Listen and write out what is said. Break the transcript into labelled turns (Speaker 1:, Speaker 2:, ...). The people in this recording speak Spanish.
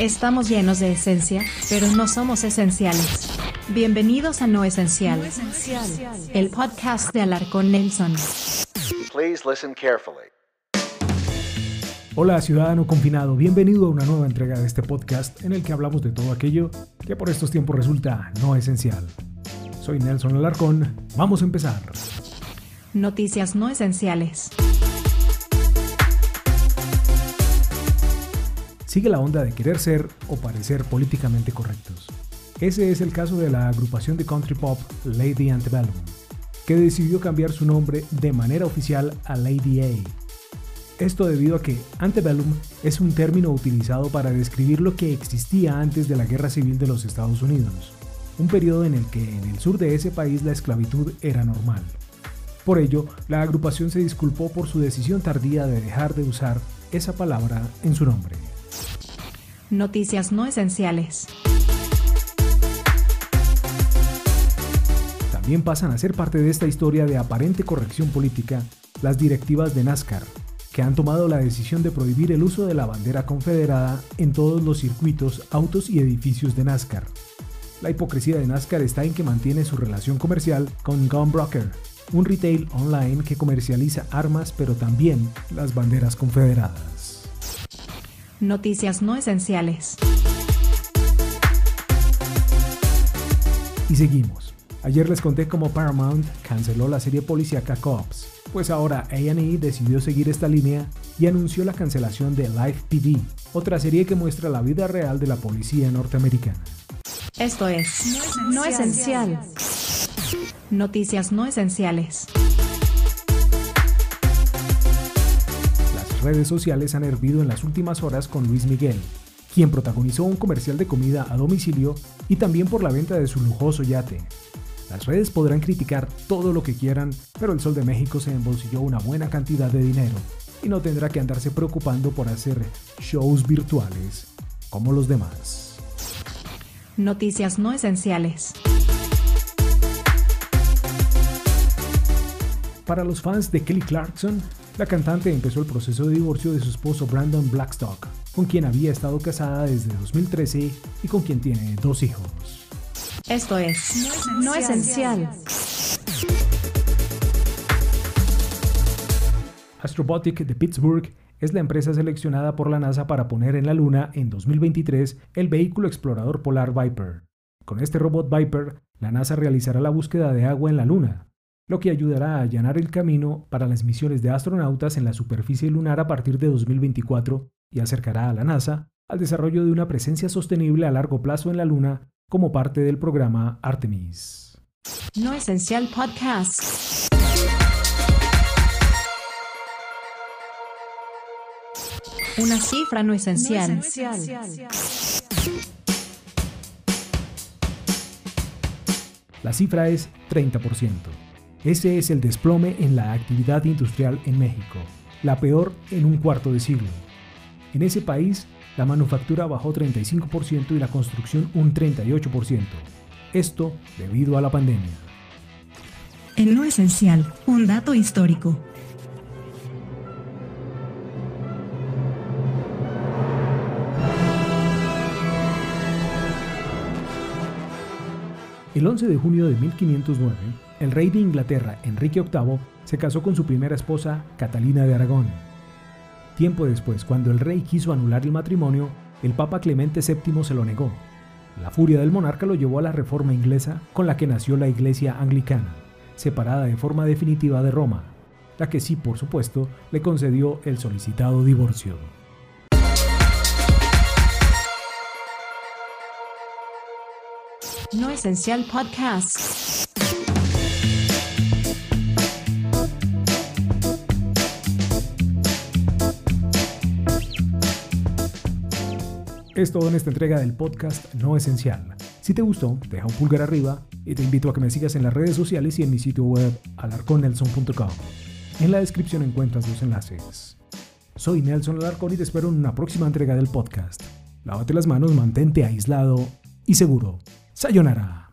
Speaker 1: Estamos llenos de esencia, pero no somos esenciales. Bienvenidos a No Esencial, el podcast de Alarcón Nelson.
Speaker 2: Please listen carefully.
Speaker 3: Hola ciudadano confinado, bienvenido a una nueva entrega de este podcast en el que hablamos de todo aquello que por estos tiempos resulta no esencial. Soy Nelson Alarcón, vamos a empezar.
Speaker 1: Noticias no esenciales.
Speaker 3: Sigue la onda de querer ser o parecer políticamente correctos. Ese es el caso de la agrupación de country pop Lady Antebellum, que decidió cambiar su nombre de manera oficial a Lady A. Esto debido a que antebellum es un término utilizado para describir lo que existía antes de la Guerra Civil de los Estados Unidos, un periodo en el que en el sur de ese país la esclavitud era normal. Por ello, la agrupación se disculpó por su decisión tardía de dejar de usar esa palabra en su nombre.
Speaker 1: Noticias no esenciales.
Speaker 3: También pasan a ser parte de esta historia de aparente corrección política las directivas de NASCAR, que han tomado la decisión de prohibir el uso de la bandera confederada en todos los circuitos, autos y edificios de NASCAR. La hipocresía de NASCAR está en que mantiene su relación comercial con Gunbroker, un retail online que comercializa armas pero también las banderas confederadas.
Speaker 1: Noticias no esenciales.
Speaker 3: Y seguimos. Ayer les conté cómo Paramount canceló la serie policíaca Cops, pues ahora A&E decidió seguir esta línea y anunció la cancelación de Live PD, otra serie que muestra la vida real de la policía norteamericana.
Speaker 1: Esto es No Esencial. Noticias no esenciales.
Speaker 3: Redes sociales han hervido en las últimas horas con Luis Miguel, quien protagonizó un comercial de comida a domicilio y también por la venta de su lujoso yate. Las redes podrán criticar todo lo que quieran, pero el Sol de México se embolsilló una buena cantidad de dinero y no tendrá que andarse preocupando por hacer shows virtuales como los demás.
Speaker 1: Noticias no esenciales.
Speaker 3: Para los fans de Kelly Clarkson, la cantante empezó el proceso de divorcio de su esposo Brandon Blackstock, con quien había estado casada desde 2013 y con quien tiene dos hijos.
Speaker 1: Esto es No Esencial.
Speaker 3: Astrobotic de Pittsburgh es la empresa seleccionada por la NASA para poner en la Luna en 2023 el vehículo explorador polar Viper. Con este robot Viper, la NASA realizará la búsqueda de agua en la Luna, lo que ayudará a allanar el camino para las misiones de astronautas en la superficie lunar a partir de 2024 y acercará a la NASA al desarrollo de una presencia sostenible a largo plazo en la Luna como parte del programa Artemis.
Speaker 1: No Esencial Podcast. Una cifra no esencial.
Speaker 3: La cifra es 30%. Ese es el desplome en la actividad industrial en México, la peor en un cuarto de siglo. En ese país, la manufactura bajó 35% y la construcción un 38%. Esto debido a la pandemia.
Speaker 1: En lo esencial, un dato histórico.
Speaker 3: El 11 de junio de 1509, el rey de Inglaterra, Enrique VIII, se casó con su primera esposa, Catalina de Aragón. Tiempo después, cuando el rey quiso anular el matrimonio, el Papa Clemente VII se lo negó. La furia del monarca lo llevó a la reforma inglesa con la que nació la Iglesia Anglicana, separada de forma definitiva de Roma, la que sí, por supuesto, le concedió el solicitado divorcio.
Speaker 1: No Esencial Podcast.
Speaker 3: Es todo en esta entrega del podcast No Esencial. Si te gustó, deja un pulgar arriba y te invito a que me sigas en las redes sociales y en mi sitio web alarconelson.com. En la descripción encuentras los enlaces. Soy Nelson Alarcón y te espero en una próxima entrega del podcast. Lávate las manos, mantente aislado y seguro. Sayonara.